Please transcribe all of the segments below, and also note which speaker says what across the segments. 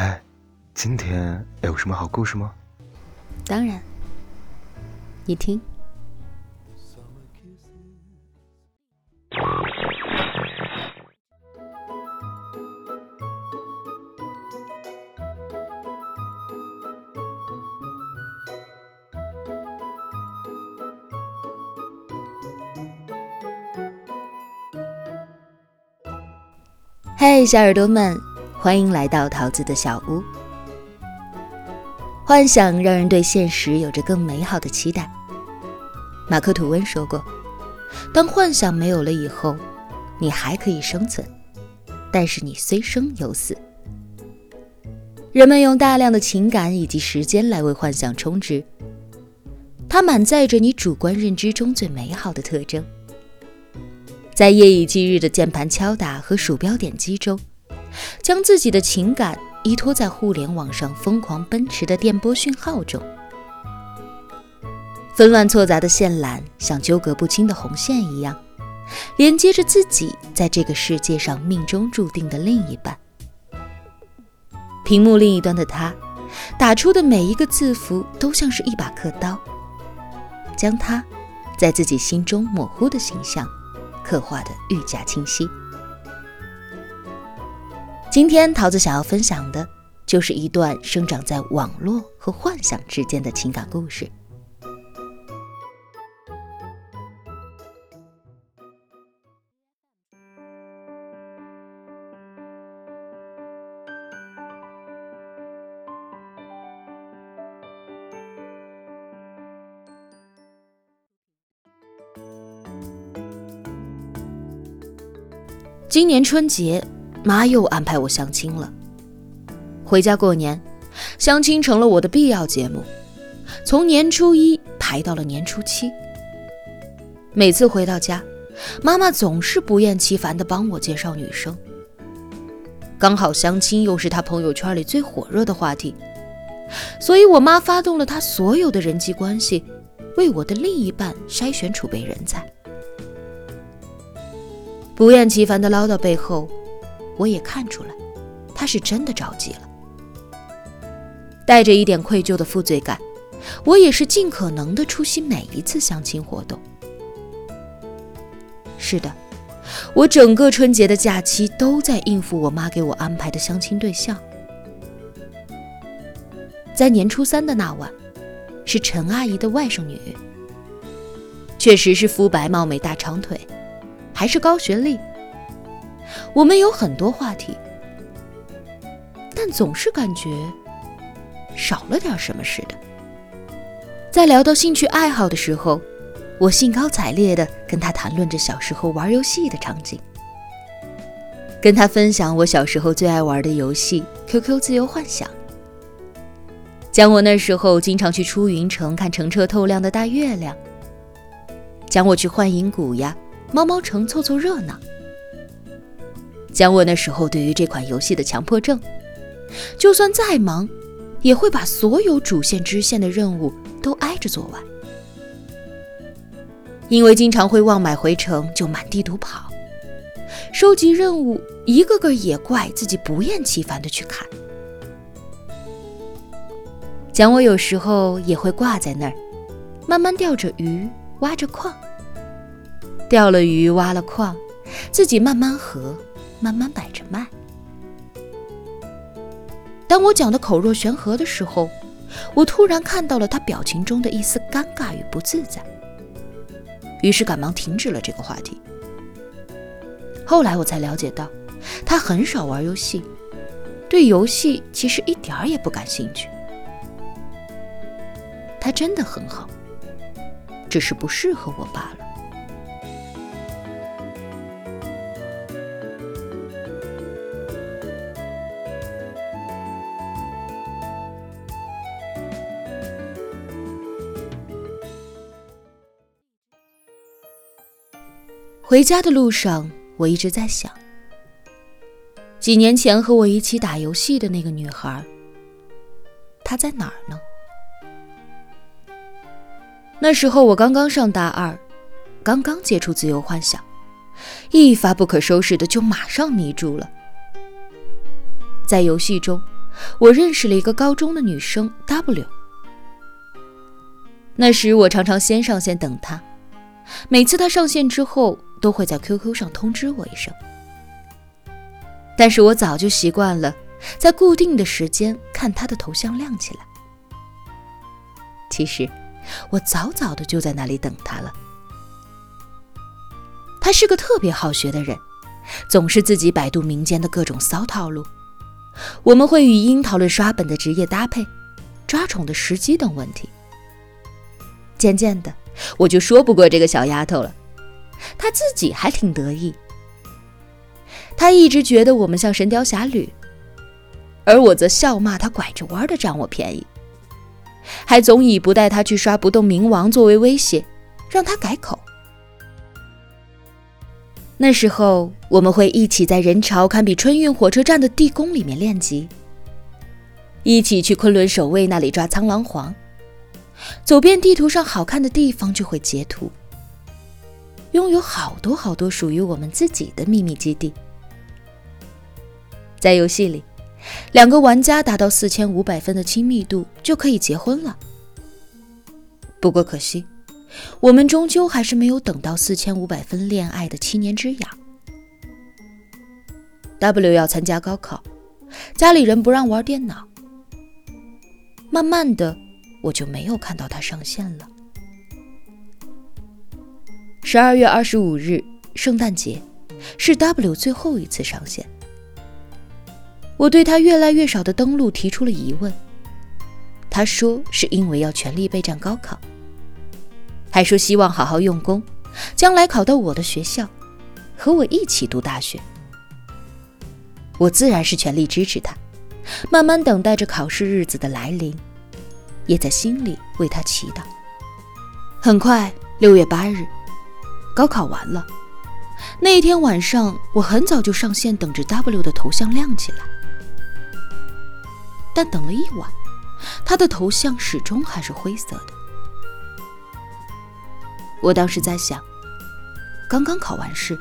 Speaker 1: 哎，今天有什么好故事吗？
Speaker 2: 当然，你听。嗨，小耳朵们，欢迎来到桃子的小屋。幻想让人对现实有着更美好的期待。马克·吐温说过：“当幻想没有了以后，你还可以生存，但是你虽生犹死。”人们用大量的情感以及时间来为幻想充值，它满载着你主观认知中最美好的特征。在夜以继日的键盘敲打和鼠标点击中，将自己的情感依托在互联网上疯狂奔驰的电波讯号中，纷乱错杂的线缆像纠葛不清的红线一样，连接着自己在这个世界上命中注定的另一半。屏幕另一端的他，打出的每一个字符都像是一把刻刀，将他在自己心中模糊的形象。刻画的愈加清晰。今天桃子想要分享的，就是一段生长在网络和幻想之间的情感故事。今年春节，妈又安排我相亲了。回家过年，相亲成了我的必要节目，从年初一排到了年初七。每次回到家，妈妈总是不厌其烦地帮我介绍女生。刚好相亲又是她朋友圈里最火热的话题，所以我妈发动了她所有的人际关系，为我的另一半筛选储备人才。不厌其烦的唠叨背后，我也看出来，他是真的着急了。带着一点愧疚的负罪感，我也是尽可能的出席每一次相亲活动。是的，我整个春节的假期都在应付我妈给我安排的相亲对象。在年初三的那晚，是陈阿姨的外甥女，确实是肤白貌美、大长腿。还是高学历，我们有很多话题，但总是感觉少了点什么似的。在聊到兴趣爱好的时候，我兴高采烈地跟他谈论着小时候玩游戏的场景，跟他分享我小时候最爱玩的游戏 QQ 自由幻想，讲我那时候经常去出云城看澄澈透亮的大月亮，讲我去幻影谷呀。猫猫城凑凑热闹，讲我那时候对于这款游戏的强迫症，就算再忙，也会把所有主线支线的任务都挨着做完。因为经常会忘买回城，就满地图跑，收集任务，一个个野怪，自己不厌其烦的去砍。讲我有时候也会挂在那儿，慢慢钓着鱼，挖着矿。钓了鱼，挖了矿，自己慢慢合，慢慢摆着卖。当我讲的口若悬河的时候，我突然看到了他表情中的一丝尴尬与不自在，于是赶忙停止了这个话题。后来我才了解到，他很少玩游戏，对游戏其实一点儿也不感兴趣。他真的很好，只是不适合我罢了。回家的路上，我一直在想，几年前和我一起打游戏的那个女孩，她在哪儿呢？那时候我刚刚上大二，刚刚接触自由幻想，一发不可收拾的就马上迷住了。在游戏中，我认识了一个高中的女生 W。那时我常常先上线等她，每次她上线之后，都会在 QQ 上通知我一声。但是我早就习惯了，在固定的时间看他的头像亮起来。其实，我早早的就在那里等他了。他是个特别好学的人，总是自己百度民间的各种骚套路。我们会语音讨论刷本的职业搭配、抓宠的时机等问题。渐渐的，我就说不过这个小丫头了，他自己还挺得意。他一直觉得我们像《神雕侠侣》，而我则笑骂他拐着弯的占我便宜，还总以不带他去刷不动冥王作为威胁，让他改口。那时候，我们会一起在人潮堪比春运火车站的地宫里面练级，一起去昆仑守卫那里抓苍狼皇，走遍地图上好看的地方就会截图，拥有好多好多属于我们自己的秘密基地。在游戏里，两个玩家达到四千五百分的亲密度就可以结婚了。不过可惜。我们终究还是没有等到四千五百分恋爱的七年之痒。W 要参加高考，家里人不让玩电脑。慢慢的，我就没有看到他上线了。十二月二十五日，圣诞节，是 W 最后一次上线。我对他越来越少的登录提出了疑问。他说是因为要全力备战高考。还说希望好好用功，将来考到我的学校，和我一起读大学。我自然是全力支持他，慢慢等待着考试日子的来临，也在心里为他祈祷。很快，六月八日，高考完了。那一天晚上，我很早就上线，等着 W 的头像亮起来。但等了一晚，他的头像始终还是灰色的。我当时在想，刚刚考完试，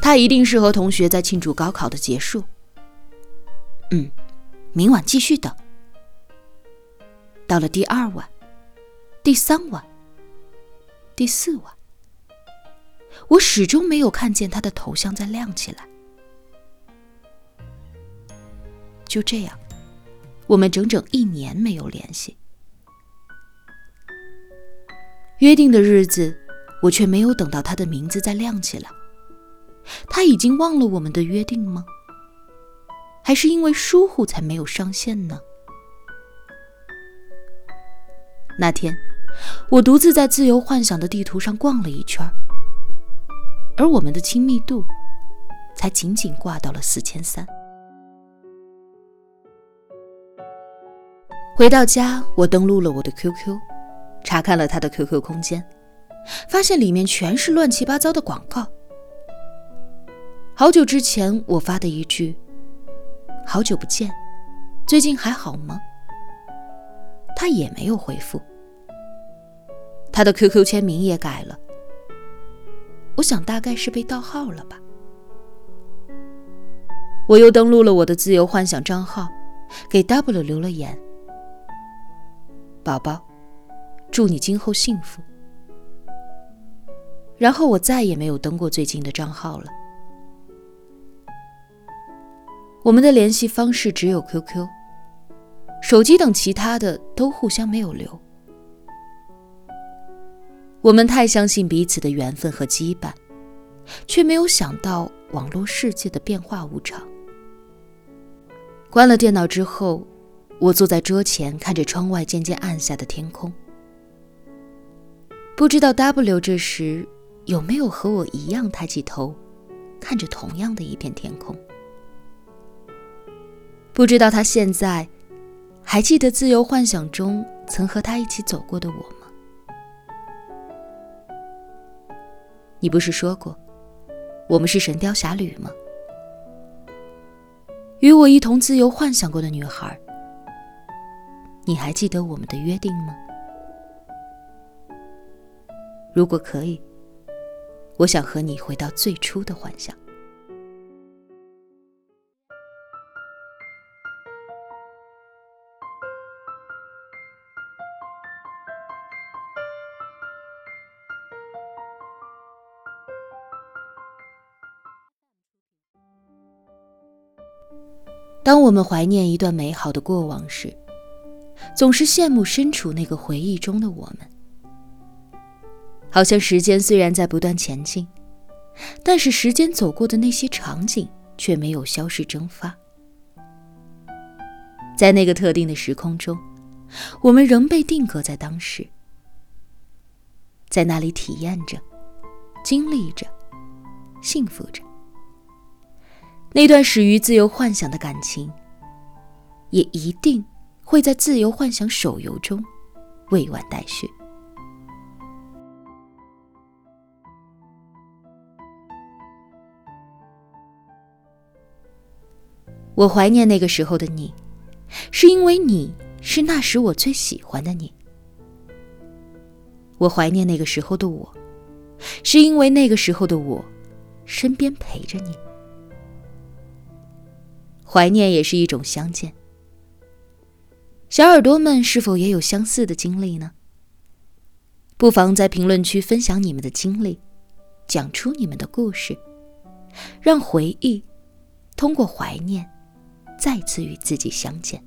Speaker 2: 他一定是和同学在庆祝高考的结束。嗯，明晚继续等。到了第二晚、第三晚、第四晚，我始终没有看见他的头像在亮起来。就这样，我们整整一年没有联系。约定的日子。我却没有等到他的名字再亮起来。他已经忘了我们的约定吗？还是因为疏忽才没有上线呢？那天，我独自在自由幻想的地图上逛了一圈，而我们的亲密度才仅仅挂到了四千三。回到家，我登录了我的 QQ，查看了他的 QQ 空间。发现里面全是乱七八糟的广告。好久之前我发的一句“好久不见，最近还好吗？”他也没有回复。他的 QQ 签名也改了，我想大概是被盗号了吧。我又登录了我的自由幻想账号，给 W 留了言：“宝宝，祝你今后幸福。”然后我再也没有登过最近的账号了。我们的联系方式只有 QQ，手机等其他的都互相没有留。我们太相信彼此的缘分和羁绊，却没有想到网络世界的变化无常。关了电脑之后，我坐在桌前，看着窗外渐渐暗下的天空。不知道 W 这时。有没有和我一样抬起头，看着同样的一片天空？不知道他现在还记得自由幻想中曾和他一起走过的我吗？你不是说过我们是神雕侠侣吗？与我一同自由幻想过的女孩，你还记得我们的约定吗？如果可以。我想和你回到最初的幻想。当我们怀念一段美好的过往时，总是羡慕身处那个回忆中的我们。好像时间虽然在不断前进，但是时间走过的那些场景却没有消失蒸发。在那个特定的时空中，我们仍被定格在当时，在那里体验着、经历着、幸福着。那段始于自由幻想的感情，也一定会在自由幻想手游中未完待续。我怀念那个时候的你，是因为你是那时我最喜欢的你。我怀念那个时候的我，是因为那个时候的我，身边陪着你。怀念也是一种相见。小耳朵们是否也有相似的经历呢？不妨在评论区分享你们的经历，讲出你们的故事，让回忆通过怀念再次与自己相见。